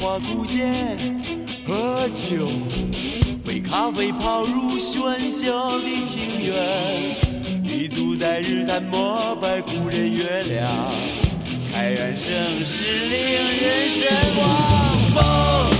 花古剑，喝酒，杯咖啡泡入喧嚣的庭院，立足在日坛膜拜古人月亮，开元盛世令人神往。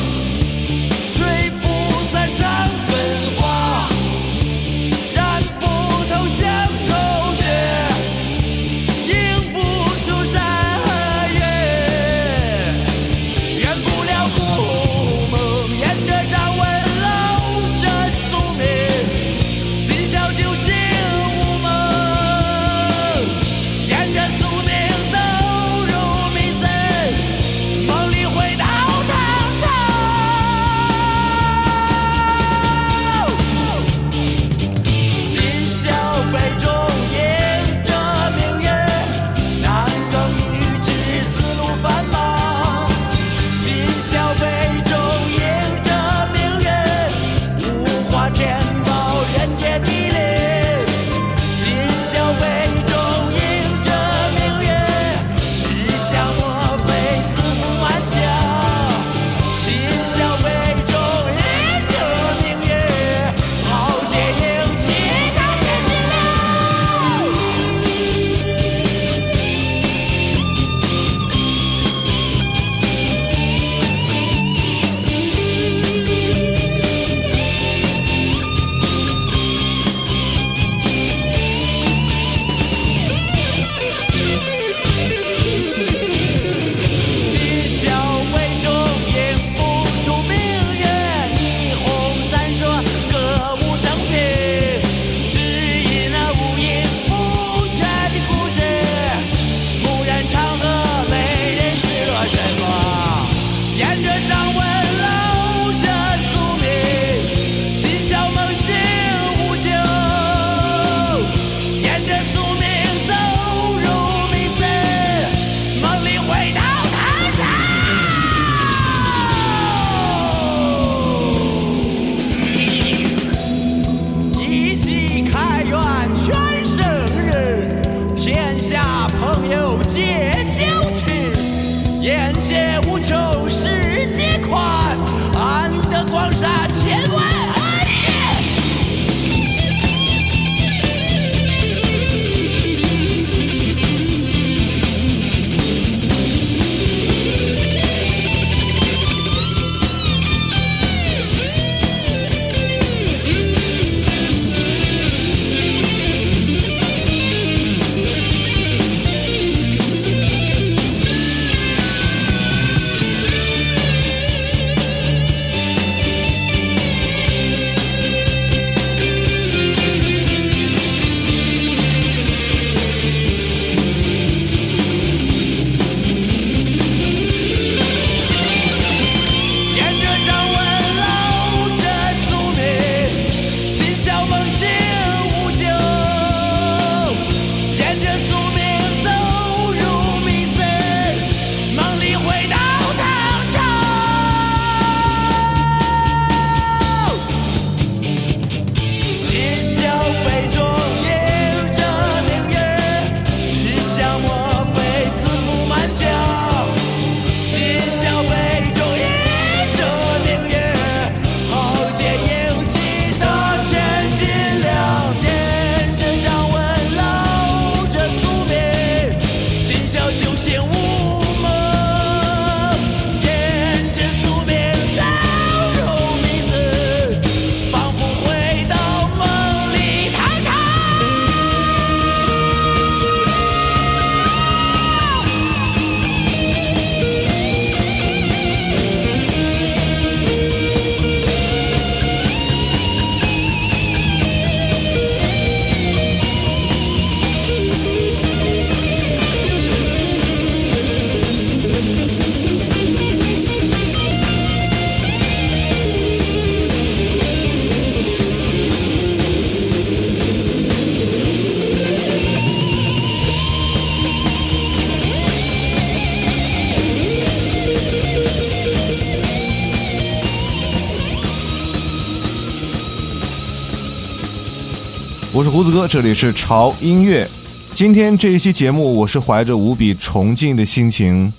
这里是潮音乐。今天这一期节目，我是怀着无比崇敬的心情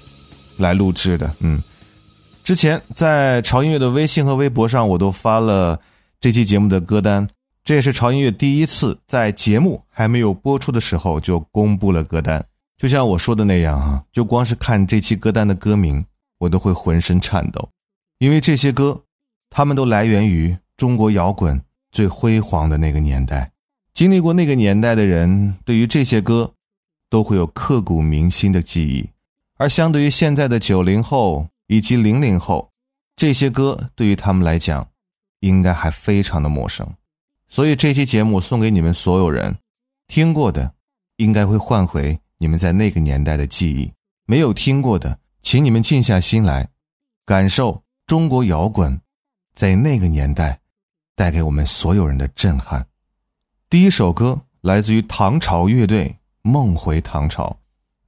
来录制的。嗯，之前在潮音乐的微信和微博上，我都发了这期节目的歌单。这也是潮音乐第一次在节目还没有播出的时候就公布了歌单。就像我说的那样啊，就光是看这期歌单的歌名，我都会浑身颤抖，因为这些歌，他们都来源于中国摇滚最辉煌的那个年代。经历过那个年代的人，对于这些歌，都会有刻骨铭心的记忆；而相对于现在的九零后以及零零后，这些歌对于他们来讲，应该还非常的陌生。所以这期节目送给你们所有人，听过的，应该会唤回你们在那个年代的记忆；没有听过的，请你们静下心来，感受中国摇滚在那个年代带给我们所有人的震撼。第一首歌来自于唐朝乐队《梦回唐朝》，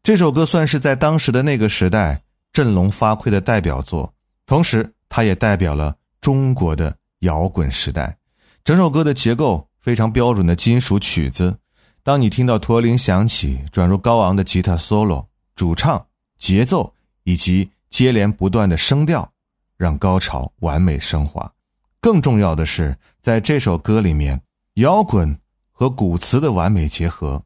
这首歌算是在当时的那个时代振聋发聩的代表作，同时它也代表了中国的摇滚时代。整首歌的结构非常标准的金属曲子，当你听到驼铃响起，转入高昂的吉他 solo，主唱、节奏以及接连不断的声调，让高潮完美升华。更重要的是，在这首歌里面，摇滚。和古词的完美结合，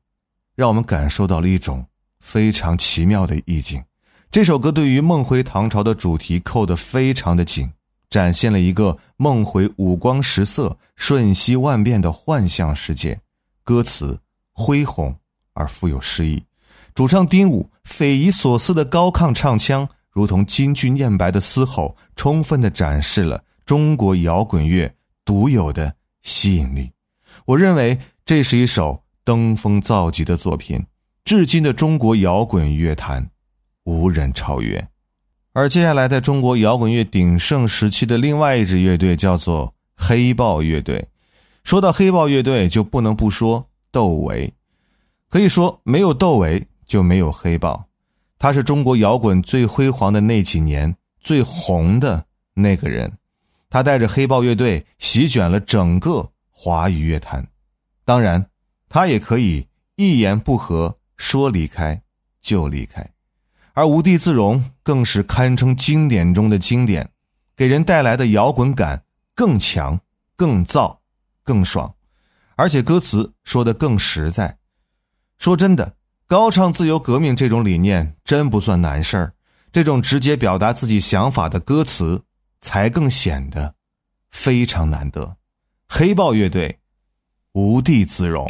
让我们感受到了一种非常奇妙的意境。这首歌对于梦回唐朝的主题扣得非常的紧，展现了一个梦回五光十色、瞬息万变的幻象世界。歌词恢宏而富有诗意，主唱丁武匪夷所思的高亢唱腔，如同京剧念白的嘶吼，充分的展示了中国摇滚乐独有的吸引力。我认为。这是一首登峰造极的作品，至今的中国摇滚乐坛无人超越。而接下来，在中国摇滚乐鼎盛时期的另外一支乐队叫做黑豹乐队。说到黑豹乐队，就不能不说窦唯。可以说，没有窦唯就没有黑豹。他是中国摇滚最辉煌的那几年最红的那个人。他带着黑豹乐队席卷了整个华语乐坛。当然，他也可以一言不合说离开就离开，而《无地自容》更是堪称经典中的经典，给人带来的摇滚感更强、更燥、更爽，而且歌词说的更实在。说真的，高唱自由革命这种理念真不算难事儿，这种直接表达自己想法的歌词才更显得非常难得。黑豹乐队，《无地自容》。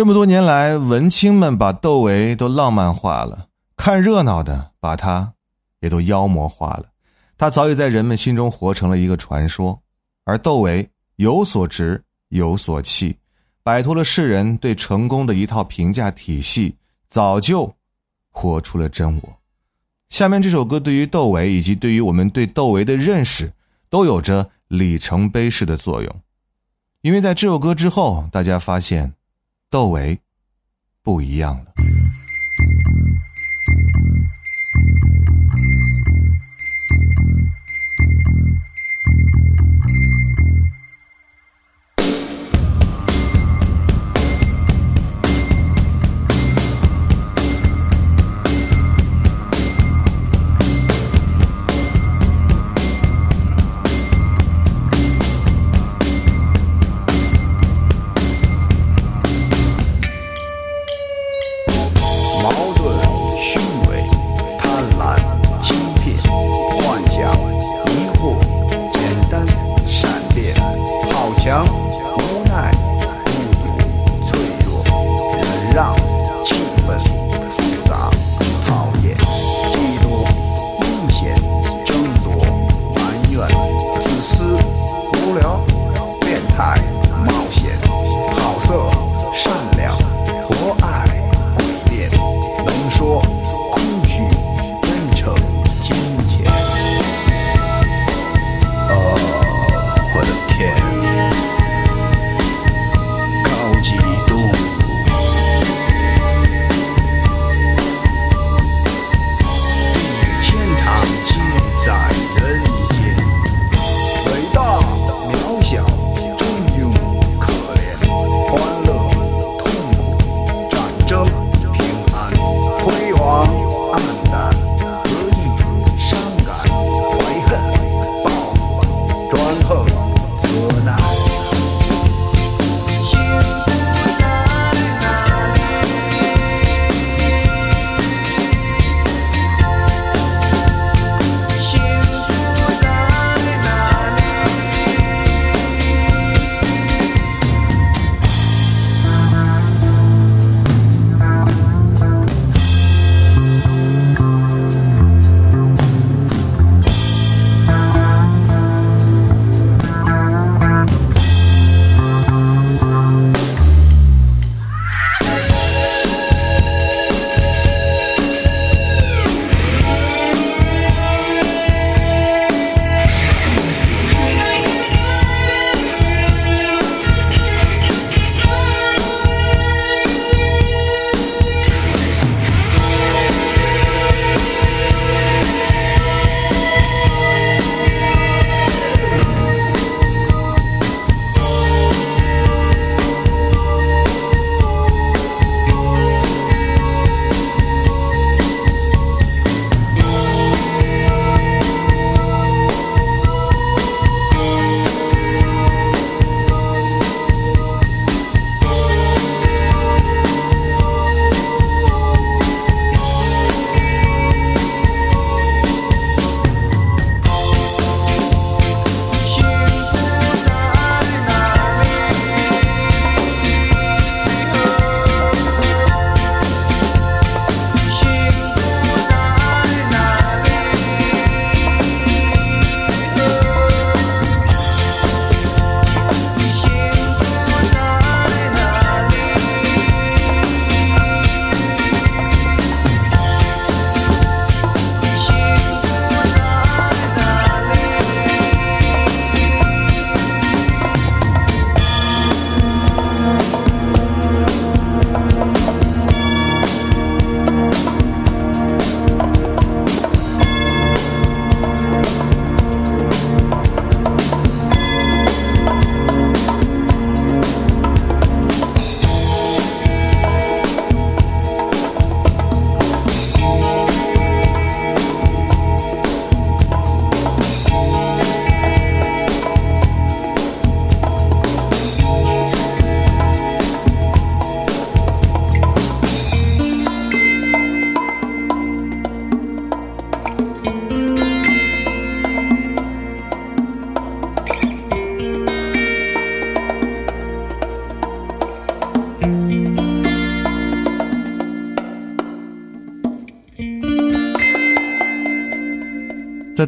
这么多年来，文青们把窦唯都浪漫化了，看热闹的把他也都妖魔化了。他早已在人们心中活成了一个传说。而窦唯有所执，有所弃，摆脱了世人对成功的一套评价体系，早就活出了真我。下面这首歌对于窦唯以及对于我们对窦唯的认识，都有着里程碑式的作用。因为在这首歌之后，大家发现。窦唯不一样了。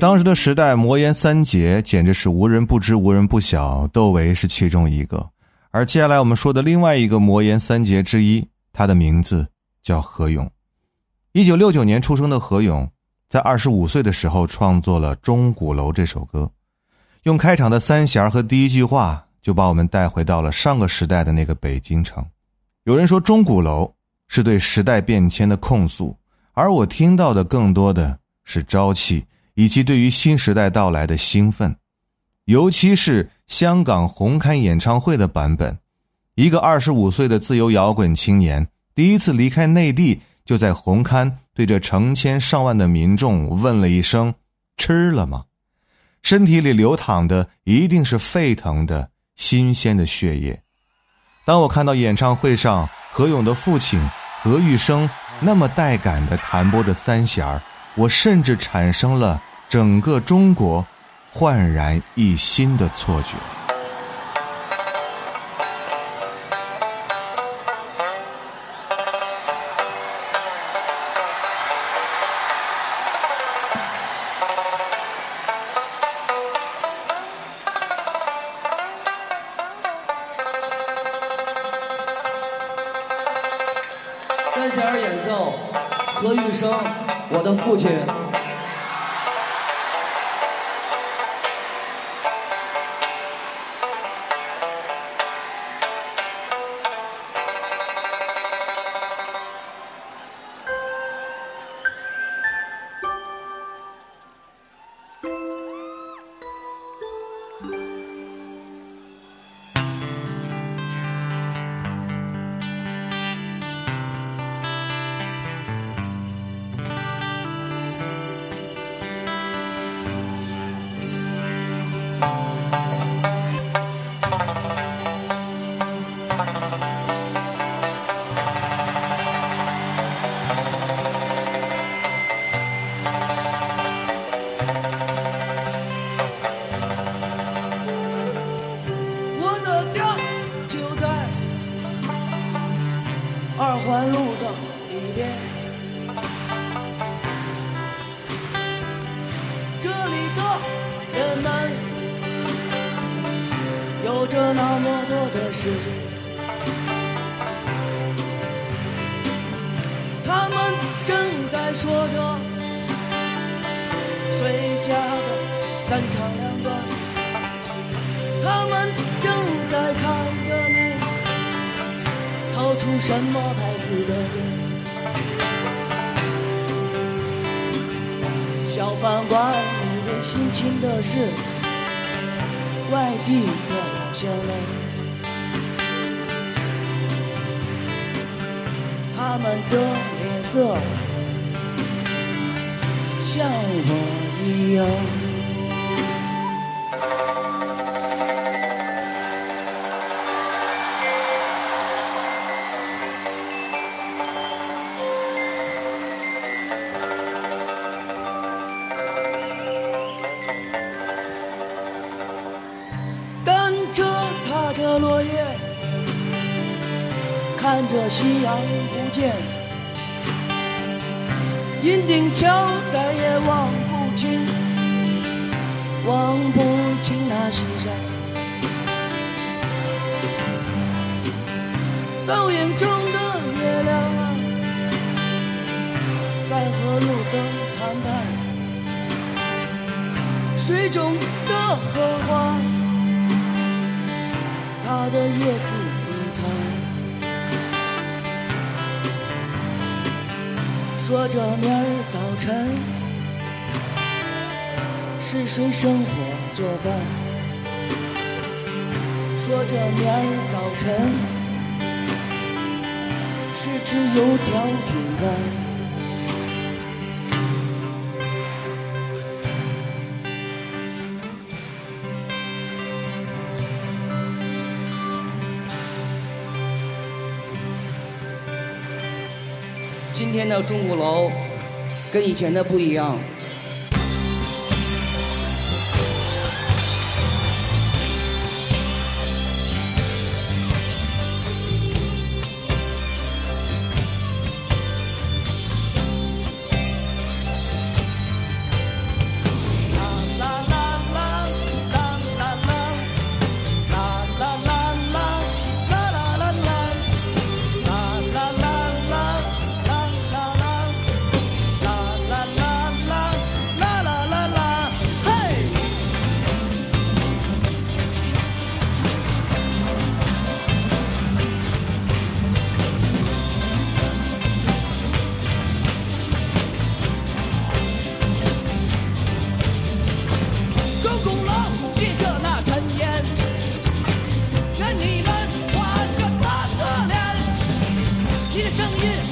当时的时代，魔岩三杰简直是无人不知、无人不晓。窦唯是其中一个，而接下来我们说的另外一个魔岩三杰之一，他的名字叫何勇。一九六九年出生的何勇，在二十五岁的时候创作了《钟鼓楼》这首歌，用开场的三弦和第一句话，就把我们带回到了上个时代的那个北京城。有人说，《钟鼓楼》是对时代变迁的控诉，而我听到的更多的是朝气。以及对于新时代到来的兴奋，尤其是香港红磡演唱会的版本，一个二十五岁的自由摇滚青年第一次离开内地，就在红磡对着成千上万的民众问了一声：“吃了吗？”身体里流淌的一定是沸腾的新鲜的血液。当我看到演唱会上何勇的父亲何玉生那么带感的弹拨着三弦儿。我甚至产生了整个中国焕然一新的错觉。目前他们正在说着谁家的三长两短。他们正在看着你掏出什么牌子的烟小饭馆里面辛勤的是外地的老乡们。们的脸色像我一样。着落叶，看着夕阳见，银锭桥再也望不清，望不清那西山。倒影中的月亮啊，在和路灯谈判。水中的荷花，它的叶子说着明儿早晨是谁生火做饭？说着明儿早晨是吃油条饼干。今天的钟鼓楼跟以前的不一样。yeah.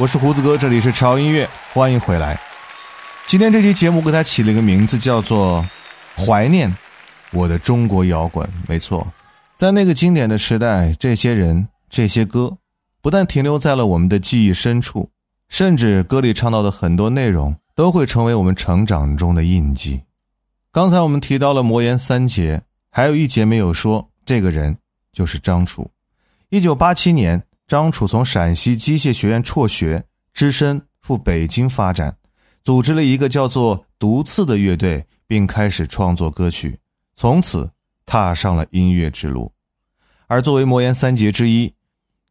我是胡子哥，这里是潮音乐，欢迎回来。今天这期节目给它起了一个名字，叫做《怀念我的中国摇滚》。没错，在那个经典的时代，这些人、这些歌，不但停留在了我们的记忆深处，甚至歌里唱到的很多内容，都会成为我们成长中的印记。刚才我们提到了魔岩三杰，还有一节没有说，这个人就是张楚。一九八七年。张楚从陕西机械学院辍学，只身赴北京发展，组织了一个叫做“毒刺”的乐队，并开始创作歌曲，从此踏上了音乐之路。而作为魔岩三杰之一，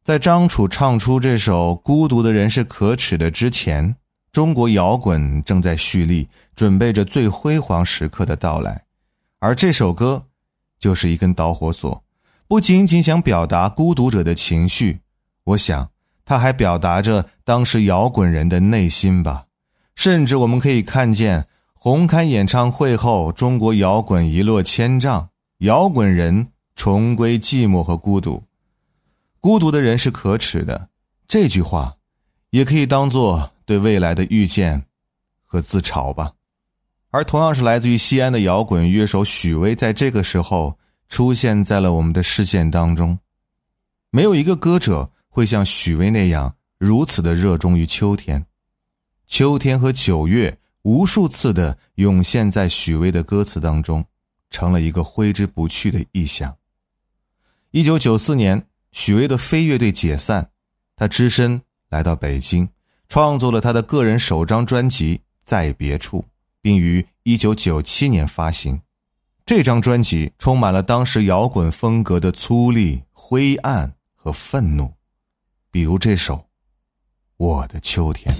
在张楚唱出这首《孤独的人是可耻的》之前，中国摇滚正在蓄力，准备着最辉煌时刻的到来。而这首歌就是一根导火索，不仅仅想表达孤独者的情绪。我想，他还表达着当时摇滚人的内心吧。甚至我们可以看见，红磡演唱会后，中国摇滚一落千丈，摇滚人重归寂寞和孤独。孤独的人是可耻的，这句话，也可以当做对未来的预见和自嘲吧。而同样是来自于西安的摇滚乐手许巍，在这个时候出现在了我们的视线当中。没有一个歌者。会像许巍那样如此的热衷于秋天，秋天和九月无数次的涌现在许巍的歌词当中，成了一个挥之不去的意象。一九九四年，许巍的飞乐队解散，他只身来到北京，创作了他的个人首张专辑《在别处》，并于一九九七年发行。这张专辑充满了当时摇滚风格的粗粝、灰暗和愤怒。比如这首《我的秋天》。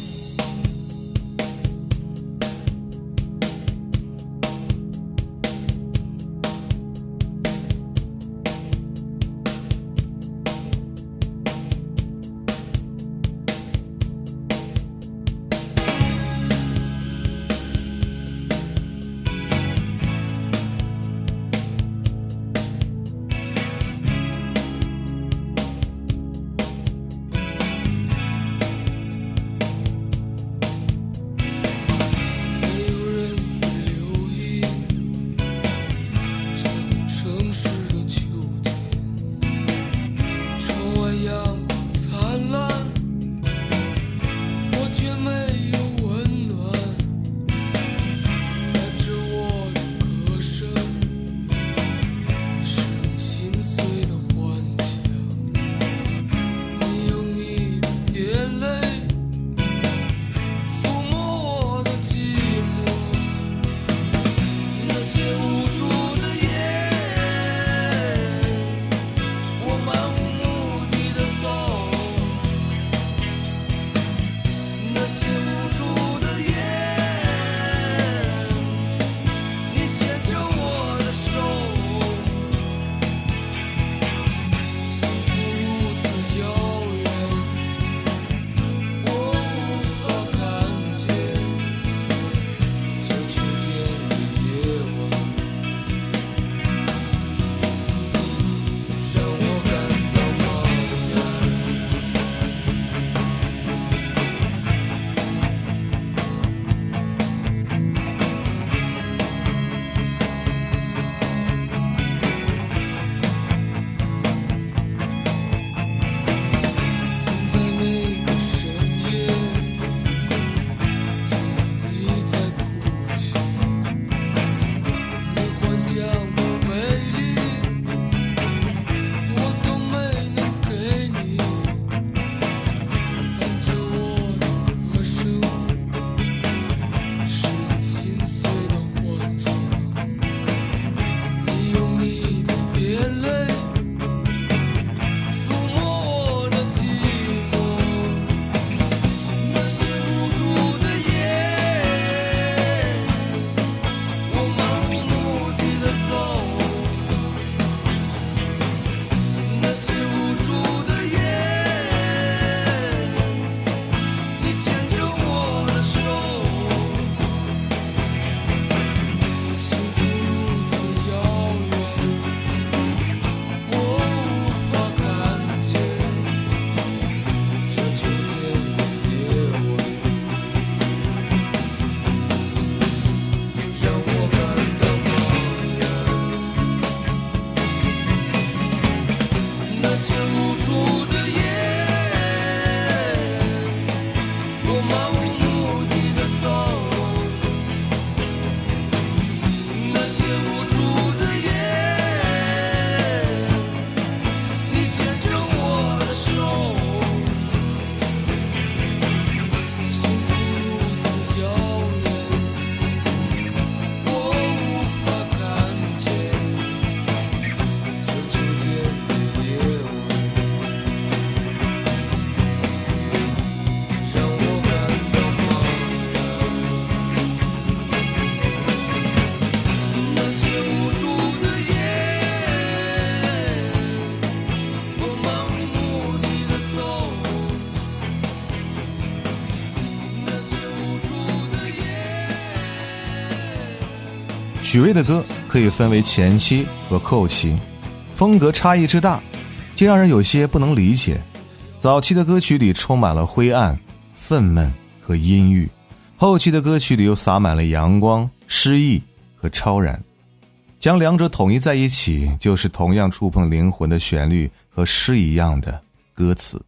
许巍的歌可以分为前期和后期，风格差异之大，竟让人有些不能理解。早期的歌曲里充满了灰暗、愤懑和阴郁，后期的歌曲里又洒满了阳光、诗意和超然。将两者统一在一起，就是同样触碰灵魂的旋律和诗一样的歌词，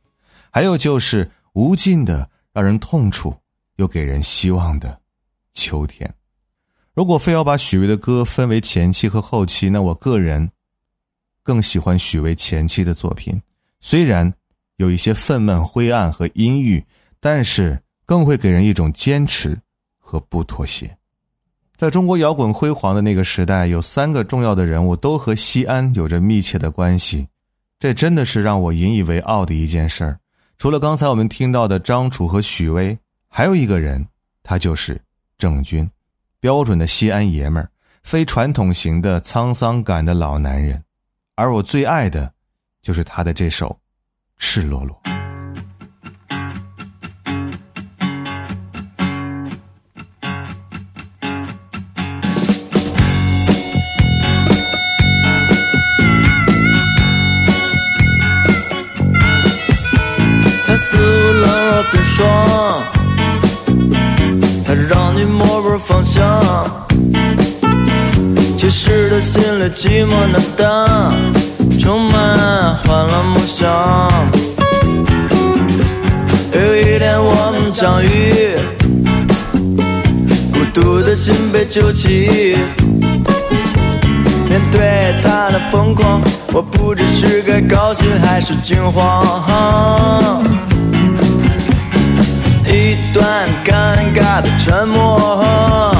还有就是无尽的让人痛楚又给人希望的秋天。如果非要把许巍的歌分为前期和后期，那我个人更喜欢许巍前期的作品，虽然。有一些愤懑、灰暗和阴郁，但是更会给人一种坚持和不妥协。在中国摇滚辉煌的那个时代，有三个重要的人物都和西安有着密切的关系，这真的是让我引以为傲的一件事儿。除了刚才我们听到的张楚和许巍，还有一个人，他就是郑钧，标准的西安爷们儿，非传统型的沧桑感的老男人。而我最爱的，就是他的这首。赤裸裸。寂寞的灯。充满欢乐梦想。有一天我们相遇，孤独的心被救起。面对他的疯狂，我不知是该高兴还是惊慌。一段尴尬的沉默，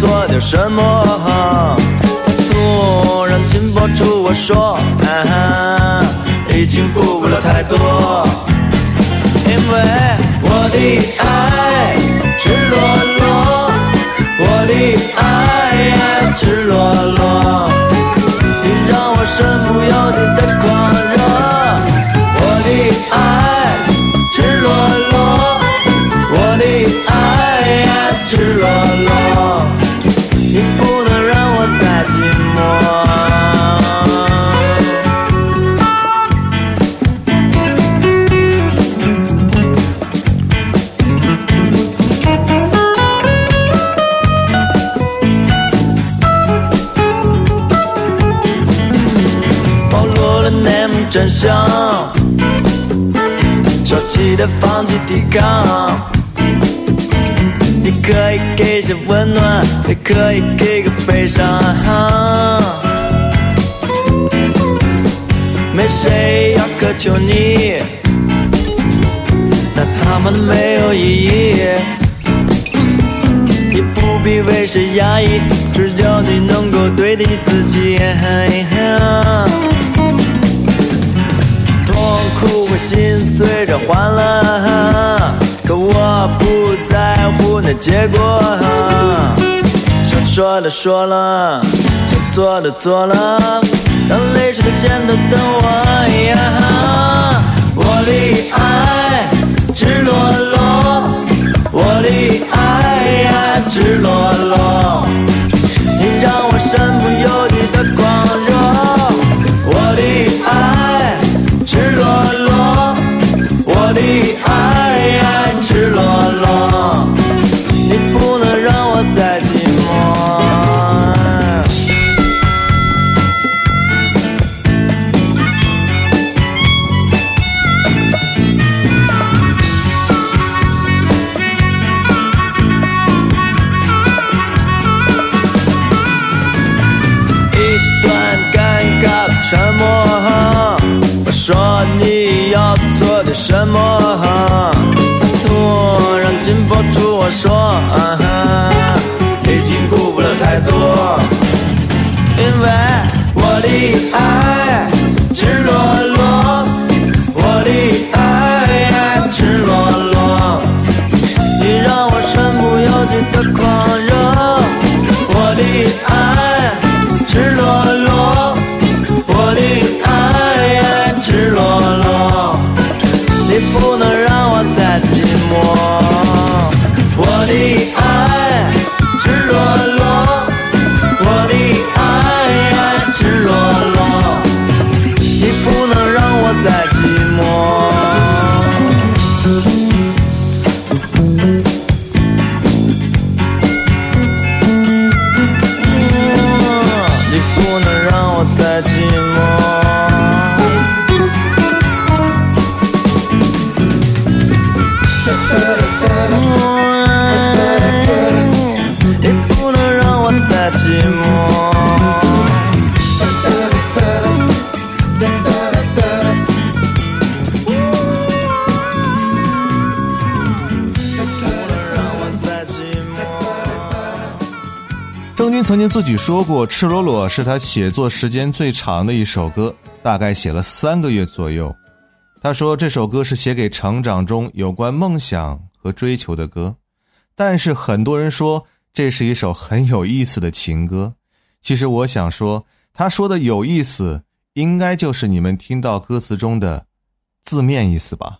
做点什么。突然紧抱住我说，已经顾不了太多，因为我的爱真相，消极的放弃抵抗。你可以给些温暖，也可以给个悲伤。没谁要苛求你，那他们没有意义。你不必为谁压抑，只要你能够对得起自己。心随着欢乐，可我不在乎那结果。想说的说了，想做的做了，当泪水的肩头等我。我的爱赤裸裸，我的爱呀赤裸裸，你让我身不由己的狂热。我的我的爱赤裸裸，你不能让说，自己说过，《赤裸裸》是他写作时间最长的一首歌，大概写了三个月左右。他说这首歌是写给成长中有关梦想和追求的歌，但是很多人说这是一首很有意思的情歌。其实我想说，他说的有意思，应该就是你们听到歌词中的字面意思吧。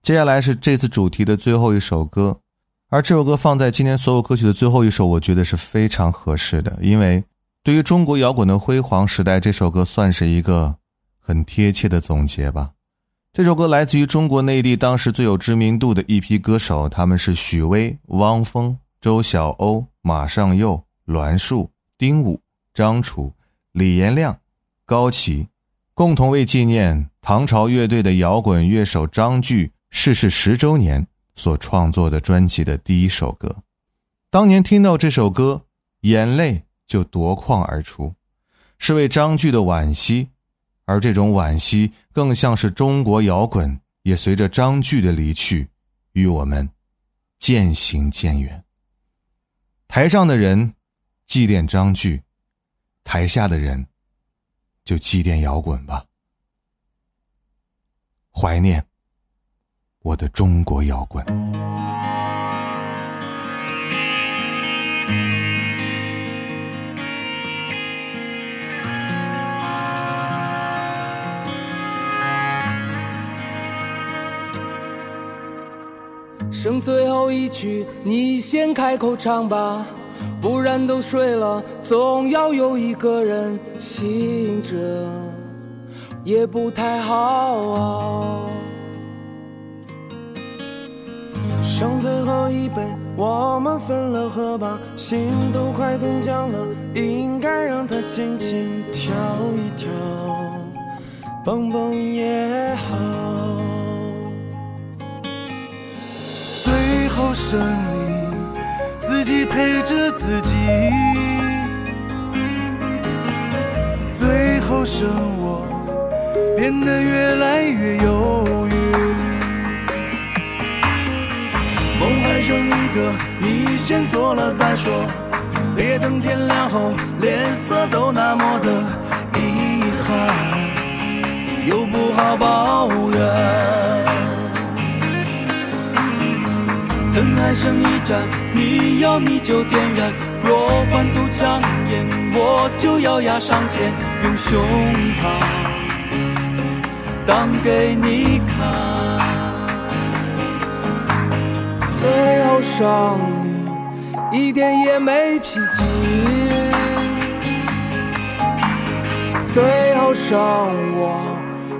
接下来是这次主题的最后一首歌，而这首歌放在今天所有歌曲的最后一首，我觉得是非常合适的，因为对于中国摇滚的辉煌时代，这首歌算是一个很贴切的总结吧。这首歌来自于中国内地当时最有知名度的一批歌手，他们是许巍、汪峰、周晓鸥、马上又、栾树、丁武、张楚、李延亮、高旗，共同为纪念唐朝乐队的摇滚乐手张炬逝世十周年所创作的专辑的第一首歌。当年听到这首歌，眼泪就夺眶而出，是为张炬的惋惜。而这种惋惜，更像是中国摇滚也随着张炬的离去，与我们渐行渐远。台上的人祭奠张炬，台下的人就祭奠摇滚吧。怀念我的中国摇滚。剩最后一曲，你先开口唱吧，不然都睡了，总要有一个人醒着，也不太好啊。剩最后一杯，我们分了喝吧，心都快冻僵了，应该让它轻轻跳一跳，蹦蹦也好。最后剩你自己陪着自己，最后剩我变得越来越忧郁。剩一个，你先做了再说。别等天亮后，脸色都那么的遗憾，又不好抱怨。灯还剩一盏，你要你就点燃。若反肚强颜，我就咬牙上前，用胸膛挡给你看。最后剩你一点也没脾气，最后剩我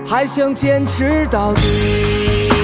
还想坚持到底。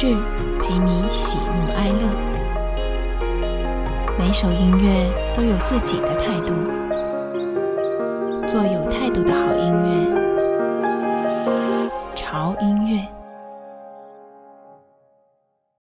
去陪你喜怒哀乐。每首音乐都有自己的态度做有态度的好